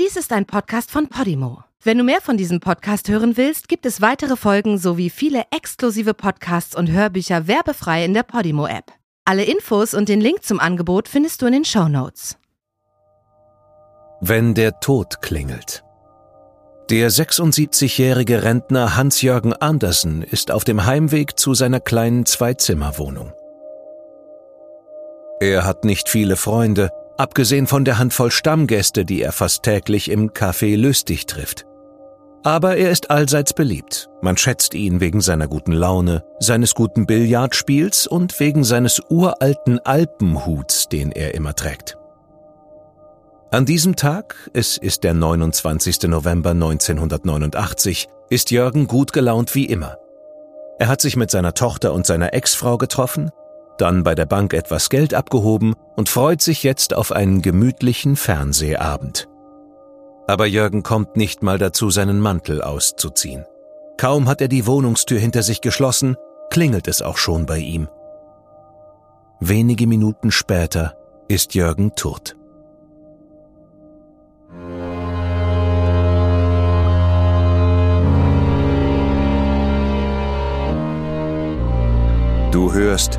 Dies ist ein Podcast von Podimo. Wenn du mehr von diesem Podcast hören willst, gibt es weitere Folgen sowie viele exklusive Podcasts und Hörbücher werbefrei in der Podimo-App. Alle Infos und den Link zum Angebot findest du in den Show Notes. Wenn der Tod klingelt. Der 76-jährige Rentner Hans-Jürgen Andersen ist auf dem Heimweg zu seiner kleinen Zweizimmerwohnung. Er hat nicht viele Freunde, abgesehen von der Handvoll Stammgäste, die er fast täglich im Café Lüstig trifft. Aber er ist allseits beliebt. Man schätzt ihn wegen seiner guten Laune, seines guten Billardspiels und wegen seines uralten Alpenhuts, den er immer trägt. An diesem Tag, es ist der 29. November 1989, ist Jürgen gut gelaunt wie immer. Er hat sich mit seiner Tochter und seiner Ex-Frau getroffen, dann bei der Bank etwas Geld abgehoben und freut sich jetzt auf einen gemütlichen Fernsehabend. Aber Jürgen kommt nicht mal dazu, seinen Mantel auszuziehen. Kaum hat er die Wohnungstür hinter sich geschlossen, klingelt es auch schon bei ihm. Wenige Minuten später ist Jürgen tot. Du hörst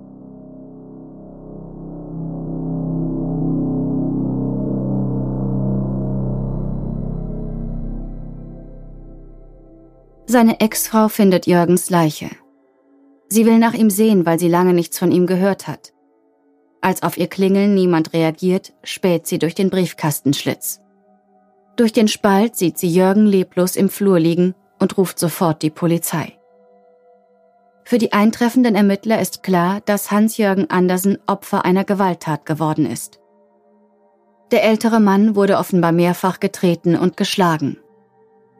Seine Ex-Frau findet Jürgens Leiche. Sie will nach ihm sehen, weil sie lange nichts von ihm gehört hat. Als auf ihr Klingeln niemand reagiert, späht sie durch den Briefkastenschlitz. Durch den Spalt sieht sie Jürgen leblos im Flur liegen und ruft sofort die Polizei. Für die eintreffenden Ermittler ist klar, dass Hans-Jürgen Andersen Opfer einer Gewalttat geworden ist. Der ältere Mann wurde offenbar mehrfach getreten und geschlagen.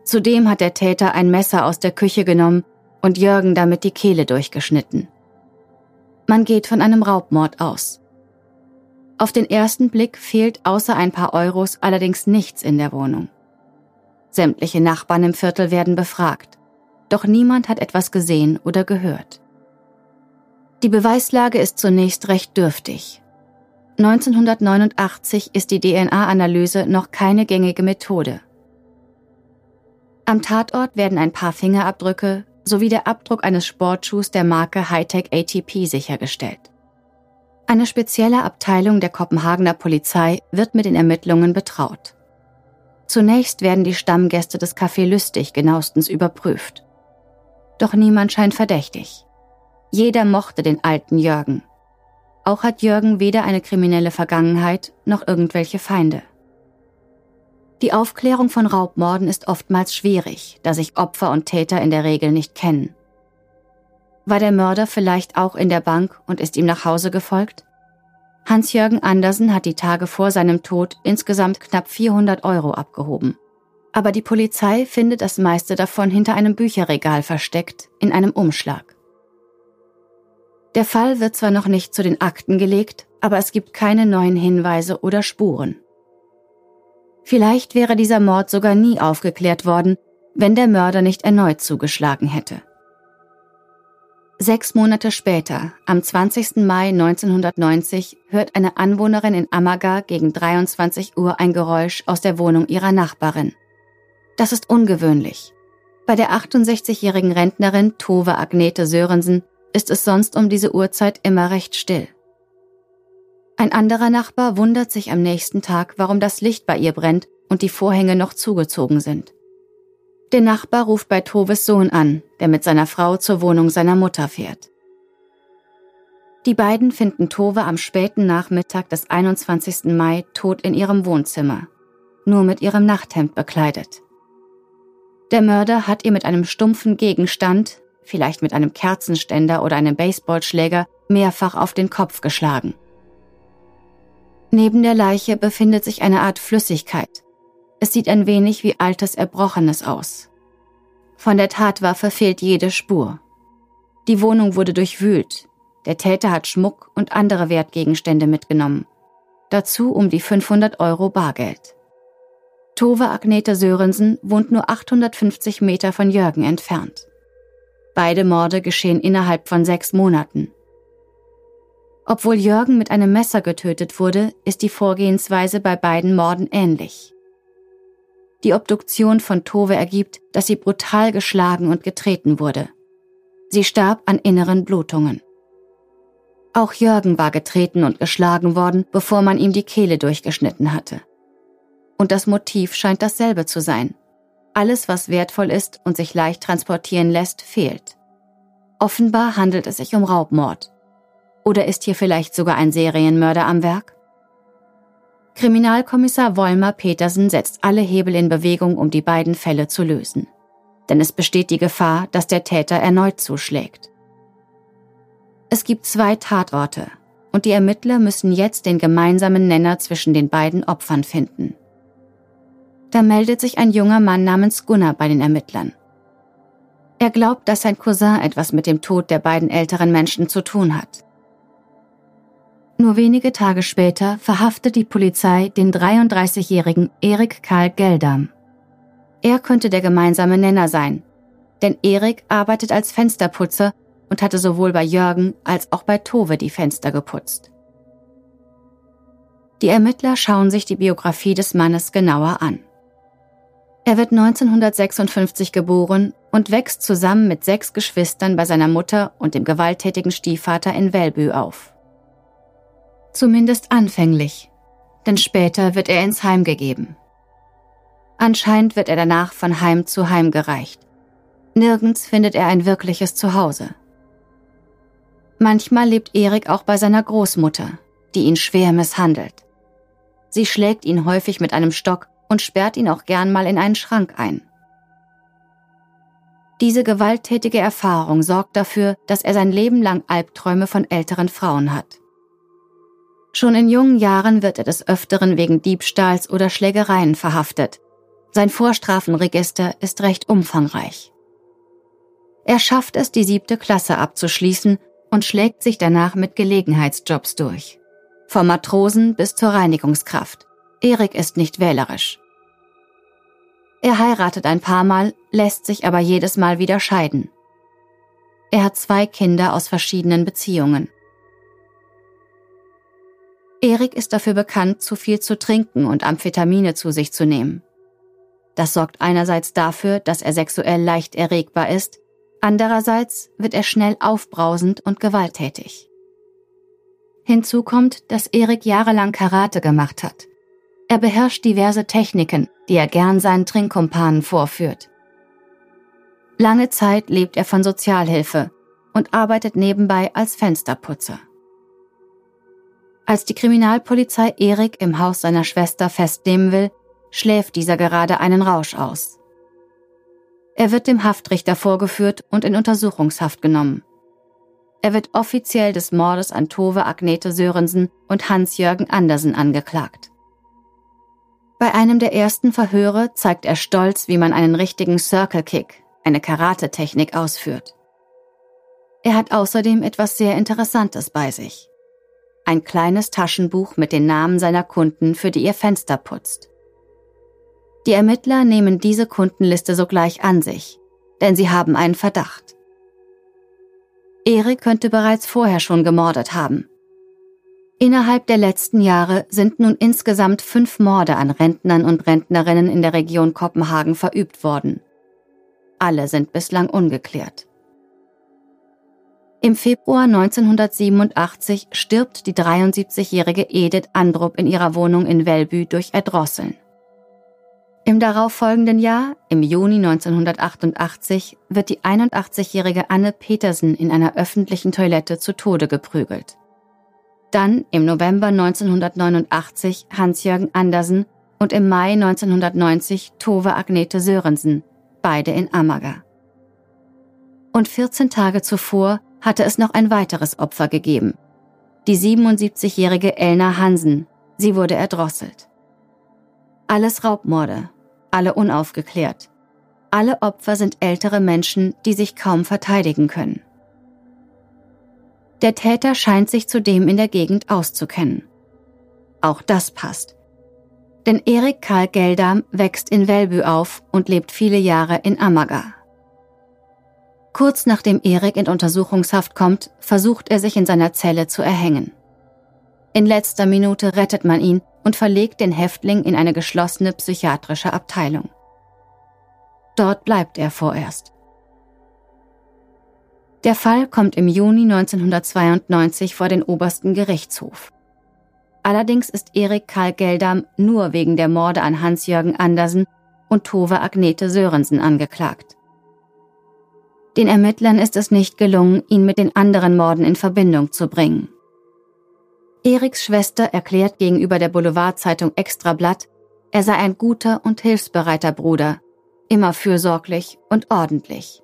Zudem hat der Täter ein Messer aus der Küche genommen und Jürgen damit die Kehle durchgeschnitten. Man geht von einem Raubmord aus. Auf den ersten Blick fehlt außer ein paar Euros allerdings nichts in der Wohnung. Sämtliche Nachbarn im Viertel werden befragt, doch niemand hat etwas gesehen oder gehört. Die Beweislage ist zunächst recht dürftig. 1989 ist die DNA-Analyse noch keine gängige Methode. Am Tatort werden ein paar Fingerabdrücke sowie der Abdruck eines Sportschuhs der Marke Hightech ATP sichergestellt. Eine spezielle Abteilung der Kopenhagener Polizei wird mit den Ermittlungen betraut. Zunächst werden die Stammgäste des Café Lüstig genauestens überprüft. Doch niemand scheint verdächtig. Jeder mochte den alten Jürgen. Auch hat Jürgen weder eine kriminelle Vergangenheit noch irgendwelche Feinde. Die Aufklärung von Raubmorden ist oftmals schwierig, da sich Opfer und Täter in der Regel nicht kennen. War der Mörder vielleicht auch in der Bank und ist ihm nach Hause gefolgt? Hans-Jürgen Andersen hat die Tage vor seinem Tod insgesamt knapp 400 Euro abgehoben. Aber die Polizei findet das meiste davon hinter einem Bücherregal versteckt, in einem Umschlag. Der Fall wird zwar noch nicht zu den Akten gelegt, aber es gibt keine neuen Hinweise oder Spuren. Vielleicht wäre dieser Mord sogar nie aufgeklärt worden, wenn der Mörder nicht erneut zugeschlagen hätte. Sechs Monate später, am 20. Mai 1990, hört eine Anwohnerin in Amaga gegen 23 Uhr ein Geräusch aus der Wohnung ihrer Nachbarin. Das ist ungewöhnlich. Bei der 68-jährigen Rentnerin Tove Agnete Sörensen ist es sonst um diese Uhrzeit immer recht still. Ein anderer Nachbar wundert sich am nächsten Tag, warum das Licht bei ihr brennt und die Vorhänge noch zugezogen sind. Der Nachbar ruft bei Toves Sohn an, der mit seiner Frau zur Wohnung seiner Mutter fährt. Die beiden finden Tove am späten Nachmittag des 21. Mai tot in ihrem Wohnzimmer, nur mit ihrem Nachthemd bekleidet. Der Mörder hat ihr mit einem stumpfen Gegenstand, vielleicht mit einem Kerzenständer oder einem Baseballschläger, mehrfach auf den Kopf geschlagen. Neben der Leiche befindet sich eine Art Flüssigkeit. Es sieht ein wenig wie altes Erbrochenes aus. Von der Tatwaffe fehlt jede Spur. Die Wohnung wurde durchwühlt, der Täter hat Schmuck und andere Wertgegenstände mitgenommen. Dazu um die 500 Euro Bargeld. Tove Agnete Sörensen wohnt nur 850 Meter von Jürgen entfernt. Beide Morde geschehen innerhalb von sechs Monaten. Obwohl Jürgen mit einem Messer getötet wurde, ist die Vorgehensweise bei beiden Morden ähnlich. Die Obduktion von Tove ergibt, dass sie brutal geschlagen und getreten wurde. Sie starb an inneren Blutungen. Auch Jürgen war getreten und geschlagen worden, bevor man ihm die Kehle durchgeschnitten hatte. Und das Motiv scheint dasselbe zu sein. Alles, was wertvoll ist und sich leicht transportieren lässt, fehlt. Offenbar handelt es sich um Raubmord. Oder ist hier vielleicht sogar ein Serienmörder am Werk? Kriminalkommissar Wolmer Petersen setzt alle Hebel in Bewegung, um die beiden Fälle zu lösen. Denn es besteht die Gefahr, dass der Täter erneut zuschlägt. Es gibt zwei Tatorte und die Ermittler müssen jetzt den gemeinsamen Nenner zwischen den beiden Opfern finden. Da meldet sich ein junger Mann namens Gunnar bei den Ermittlern. Er glaubt, dass sein Cousin etwas mit dem Tod der beiden älteren Menschen zu tun hat. Nur wenige Tage später verhaftet die Polizei den 33-jährigen Erik Karl Geldam. Er könnte der gemeinsame Nenner sein, denn Erik arbeitet als Fensterputzer und hatte sowohl bei Jürgen als auch bei Tove die Fenster geputzt. Die Ermittler schauen sich die Biografie des Mannes genauer an. Er wird 1956 geboren und wächst zusammen mit sechs Geschwistern bei seiner Mutter und dem gewalttätigen Stiefvater in Welbü auf. Zumindest anfänglich, denn später wird er ins Heim gegeben. Anscheinend wird er danach von Heim zu Heim gereicht. Nirgends findet er ein wirkliches Zuhause. Manchmal lebt Erik auch bei seiner Großmutter, die ihn schwer misshandelt. Sie schlägt ihn häufig mit einem Stock und sperrt ihn auch gern mal in einen Schrank ein. Diese gewalttätige Erfahrung sorgt dafür, dass er sein Leben lang Albträume von älteren Frauen hat. Schon in jungen Jahren wird er des Öfteren wegen Diebstahls oder Schlägereien verhaftet. Sein Vorstrafenregister ist recht umfangreich. Er schafft es, die siebte Klasse abzuschließen und schlägt sich danach mit Gelegenheitsjobs durch. Vom Matrosen bis zur Reinigungskraft. Erik ist nicht wählerisch. Er heiratet ein paar Mal, lässt sich aber jedes Mal wieder scheiden. Er hat zwei Kinder aus verschiedenen Beziehungen. Erik ist dafür bekannt, zu viel zu trinken und Amphetamine zu sich zu nehmen. Das sorgt einerseits dafür, dass er sexuell leicht erregbar ist, Andererseits wird er schnell aufbrausend und gewalttätig. Hinzu kommt, dass Erik jahrelang Karate gemacht hat. Er beherrscht diverse Techniken, die er gern seinen Trinkkumpanen vorführt. Lange Zeit lebt er von Sozialhilfe und arbeitet nebenbei als Fensterputzer. Als die Kriminalpolizei Erik im Haus seiner Schwester festnehmen will, schläft dieser gerade einen Rausch aus. Er wird dem Haftrichter vorgeführt und in Untersuchungshaft genommen. Er wird offiziell des Mordes an Tove Agnete Sörensen und Hans-Jürgen Andersen angeklagt. Bei einem der ersten Verhöre zeigt er stolz, wie man einen richtigen Circle Kick, eine Karate-Technik ausführt. Er hat außerdem etwas sehr Interessantes bei sich. Ein kleines Taschenbuch mit den Namen seiner Kunden, für die ihr Fenster putzt. Die Ermittler nehmen diese Kundenliste sogleich an sich, denn sie haben einen Verdacht. Erik könnte bereits vorher schon gemordet haben. Innerhalb der letzten Jahre sind nun insgesamt fünf Morde an Rentnern und Rentnerinnen in der Region Kopenhagen verübt worden. Alle sind bislang ungeklärt. Im Februar 1987 stirbt die 73-jährige Edith Andrup in ihrer Wohnung in Welbü durch Erdrosseln. Im darauffolgenden Jahr, im Juni 1988, wird die 81-jährige Anne Petersen in einer öffentlichen Toilette zu Tode geprügelt. Dann im November 1989 Hans-Jürgen Andersen und im Mai 1990 Tove Agnete Sörensen, beide in Amager. Und 14 Tage zuvor hatte es noch ein weiteres Opfer gegeben. Die 77-jährige Elna Hansen. Sie wurde erdrosselt. Alles Raubmorde, alle unaufgeklärt. Alle Opfer sind ältere Menschen, die sich kaum verteidigen können. Der Täter scheint sich zudem in der Gegend auszukennen. Auch das passt. Denn Erik Karl Geldam wächst in Welbü auf und lebt viele Jahre in Amager. Kurz nachdem Erik in Untersuchungshaft kommt, versucht er sich in seiner Zelle zu erhängen. In letzter Minute rettet man ihn und verlegt den Häftling in eine geschlossene psychiatrische Abteilung. Dort bleibt er vorerst. Der Fall kommt im Juni 1992 vor den obersten Gerichtshof. Allerdings ist Erik Karl Geldam nur wegen der Morde an Hans-Jürgen Andersen und Tove Agnete Sörensen angeklagt. Den Ermittlern ist es nicht gelungen, ihn mit den anderen Morden in Verbindung zu bringen. Eriks Schwester erklärt gegenüber der Boulevardzeitung Extrablatt, er sei ein guter und hilfsbereiter Bruder, immer fürsorglich und ordentlich.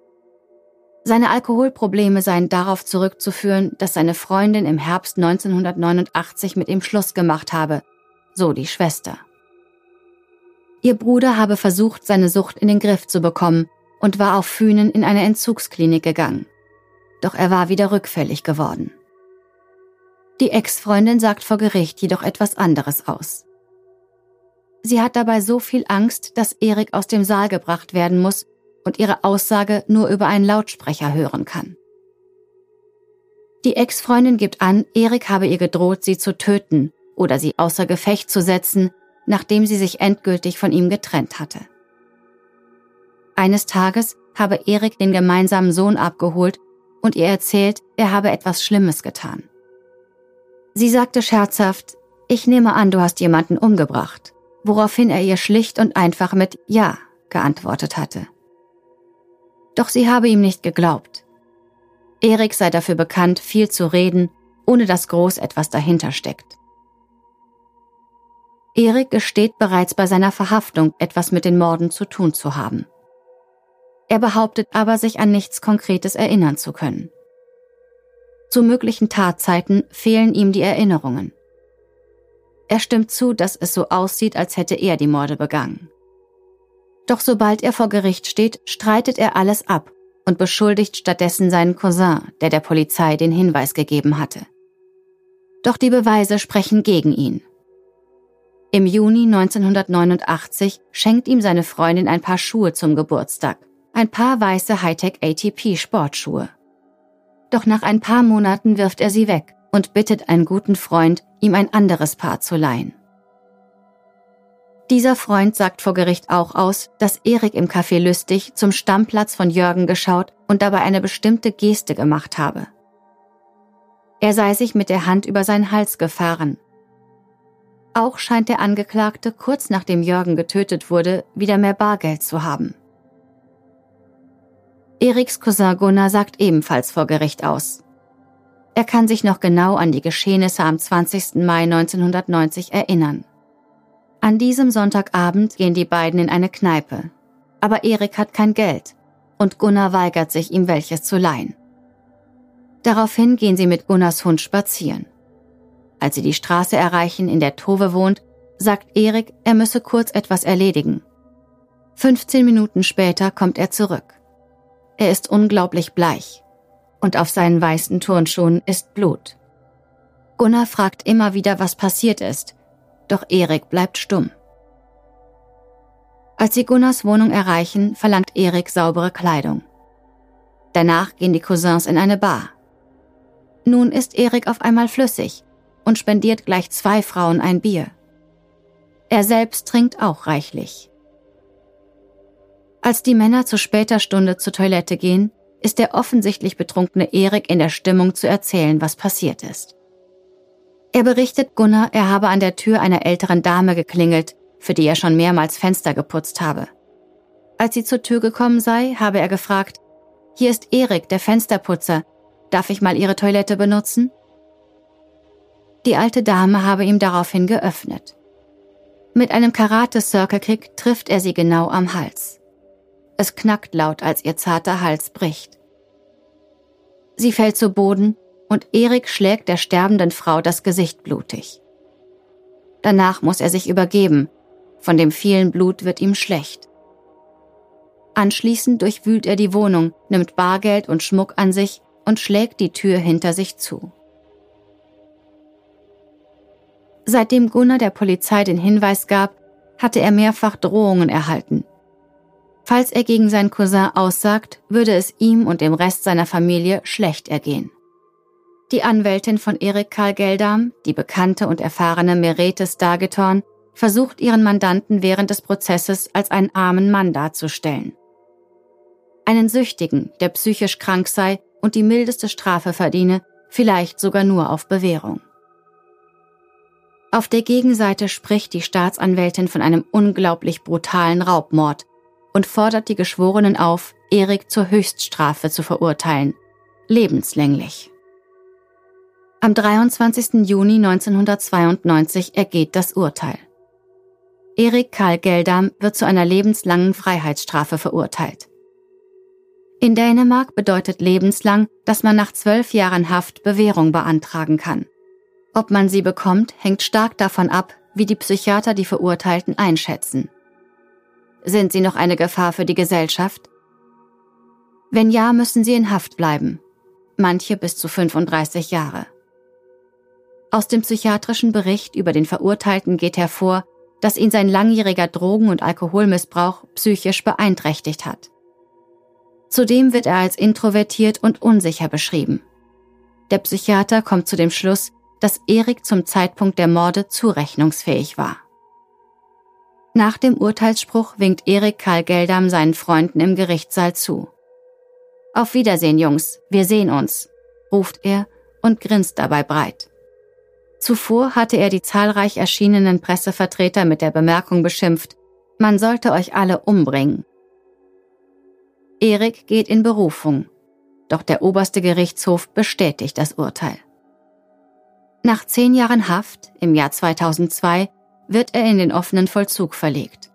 Seine Alkoholprobleme seien darauf zurückzuführen, dass seine Freundin im Herbst 1989 mit ihm Schluss gemacht habe, so die Schwester. Ihr Bruder habe versucht, seine Sucht in den Griff zu bekommen und war auf Fünen in eine Entzugsklinik gegangen. Doch er war wieder rückfällig geworden. Die Ex-Freundin sagt vor Gericht jedoch etwas anderes aus. Sie hat dabei so viel Angst, dass Erik aus dem Saal gebracht werden muss und ihre Aussage nur über einen Lautsprecher hören kann. Die Ex-Freundin gibt an, Erik habe ihr gedroht, sie zu töten oder sie außer Gefecht zu setzen, nachdem sie sich endgültig von ihm getrennt hatte. Eines Tages habe Erik den gemeinsamen Sohn abgeholt und ihr erzählt, er habe etwas Schlimmes getan. Sie sagte scherzhaft, ich nehme an, du hast jemanden umgebracht, woraufhin er ihr schlicht und einfach mit Ja geantwortet hatte. Doch sie habe ihm nicht geglaubt. Erik sei dafür bekannt, viel zu reden, ohne dass groß etwas dahinter steckt. Erik gesteht bereits bei seiner Verhaftung, etwas mit den Morden zu tun zu haben. Er behauptet aber, sich an nichts Konkretes erinnern zu können. Zu möglichen Tatzeiten fehlen ihm die Erinnerungen. Er stimmt zu, dass es so aussieht, als hätte er die Morde begangen. Doch sobald er vor Gericht steht, streitet er alles ab und beschuldigt stattdessen seinen Cousin, der der Polizei den Hinweis gegeben hatte. Doch die Beweise sprechen gegen ihn. Im Juni 1989 schenkt ihm seine Freundin ein paar Schuhe zum Geburtstag, ein paar weiße Hightech ATP Sportschuhe. Doch nach ein paar Monaten wirft er sie weg und bittet einen guten Freund, ihm ein anderes Paar zu leihen. Dieser Freund sagt vor Gericht auch aus, dass Erik im Café Lüstig zum Stammplatz von Jürgen geschaut und dabei eine bestimmte Geste gemacht habe. Er sei sich mit der Hand über seinen Hals gefahren. Auch scheint der Angeklagte kurz nachdem Jürgen getötet wurde, wieder mehr Bargeld zu haben. Eriks Cousin Gunnar sagt ebenfalls vor Gericht aus. Er kann sich noch genau an die Geschehnisse am 20. Mai 1990 erinnern. An diesem Sonntagabend gehen die beiden in eine Kneipe. Aber Erik hat kein Geld und Gunnar weigert sich, ihm welches zu leihen. Daraufhin gehen sie mit Gunnars Hund spazieren. Als sie die Straße erreichen, in der Tove wohnt, sagt Erik, er müsse kurz etwas erledigen. 15 Minuten später kommt er zurück. Er ist unglaublich bleich. Und auf seinen weißen Turnschuhen ist Blut. Gunnar fragt immer wieder, was passiert ist. Doch Erik bleibt stumm. Als sie Gunnars Wohnung erreichen, verlangt Erik saubere Kleidung. Danach gehen die Cousins in eine Bar. Nun ist Erik auf einmal flüssig und spendiert gleich zwei Frauen ein Bier. Er selbst trinkt auch reichlich. Als die Männer zu später Stunde zur Toilette gehen, ist der offensichtlich betrunkene Erik in der Stimmung zu erzählen, was passiert ist. Er berichtet Gunnar, er habe an der Tür einer älteren Dame geklingelt für die er schon mehrmals Fenster geputzt habe. Als sie zur Tür gekommen sei, habe er gefragt, hier ist Erik, der Fensterputzer. Darf ich mal Ihre Toilette benutzen? Die alte Dame habe ihm daraufhin geöffnet. Mit einem Karate-Circle-Kick trifft er sie genau am Hals. Es knackt laut, als ihr zarter Hals bricht. Sie fällt zu Boden und Erik schlägt der sterbenden Frau das Gesicht blutig. Danach muss er sich übergeben. Von dem vielen Blut wird ihm schlecht. Anschließend durchwühlt er die Wohnung, nimmt Bargeld und Schmuck an sich und schlägt die Tür hinter sich zu. Seitdem Gunnar der Polizei den Hinweis gab, hatte er mehrfach Drohungen erhalten. Falls er gegen seinen Cousin aussagt, würde es ihm und dem Rest seiner Familie schlecht ergehen. Die Anwältin von Erik Karl Geldam, die bekannte und erfahrene Merete Stargetorn, versucht ihren Mandanten während des Prozesses als einen armen Mann darzustellen. Einen Süchtigen, der psychisch krank sei und die mildeste Strafe verdiene, vielleicht sogar nur auf Bewährung. Auf der Gegenseite spricht die Staatsanwältin von einem unglaublich brutalen Raubmord und fordert die Geschworenen auf, Erik zur Höchststrafe zu verurteilen, lebenslänglich. Am 23. Juni 1992 ergeht das Urteil. Erik Karl Geldam wird zu einer lebenslangen Freiheitsstrafe verurteilt. In Dänemark bedeutet lebenslang, dass man nach zwölf Jahren Haft Bewährung beantragen kann. Ob man sie bekommt, hängt stark davon ab, wie die Psychiater die Verurteilten einschätzen. Sind sie noch eine Gefahr für die Gesellschaft? Wenn ja, müssen sie in Haft bleiben. Manche bis zu 35 Jahre. Aus dem psychiatrischen Bericht über den Verurteilten geht hervor, dass ihn sein langjähriger Drogen- und Alkoholmissbrauch psychisch beeinträchtigt hat. Zudem wird er als introvertiert und unsicher beschrieben. Der Psychiater kommt zu dem Schluss, dass Erik zum Zeitpunkt der Morde zurechnungsfähig war. Nach dem Urteilsspruch winkt Erik Karl Geldam seinen Freunden im Gerichtssaal zu. Auf Wiedersehen, Jungs, wir sehen uns, ruft er und grinst dabei breit. Zuvor hatte er die zahlreich erschienenen Pressevertreter mit der Bemerkung beschimpft, man sollte euch alle umbringen. Erik geht in Berufung, doch der oberste Gerichtshof bestätigt das Urteil. Nach zehn Jahren Haft im Jahr 2002 wird er in den offenen Vollzug verlegt.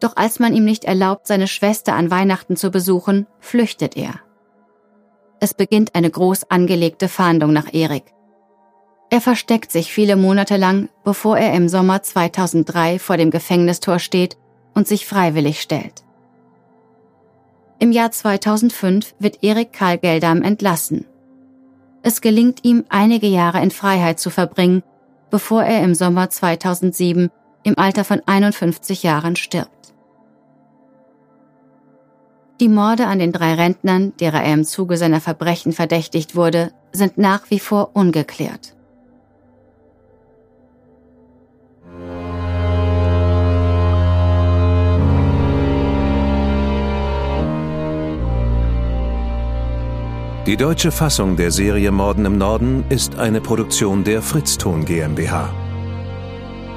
Doch als man ihm nicht erlaubt, seine Schwester an Weihnachten zu besuchen, flüchtet er. Es beginnt eine groß angelegte Fahndung nach Erik. Er versteckt sich viele Monate lang, bevor er im Sommer 2003 vor dem Gefängnistor steht und sich freiwillig stellt. Im Jahr 2005 wird Erik Karl Geldam entlassen. Es gelingt ihm, einige Jahre in Freiheit zu verbringen, bevor er im Sommer 2007 im Alter von 51 Jahren stirbt. Die Morde an den drei Rentnern, derer er im Zuge seiner Verbrechen verdächtigt wurde, sind nach wie vor ungeklärt. Die deutsche Fassung der Serie Morden im Norden ist eine Produktion der Fritzton GmbH.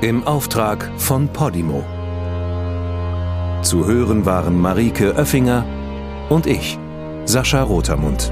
Im Auftrag von Podimo. Zu hören waren Marike Oeffinger und ich, Sascha Rotermund.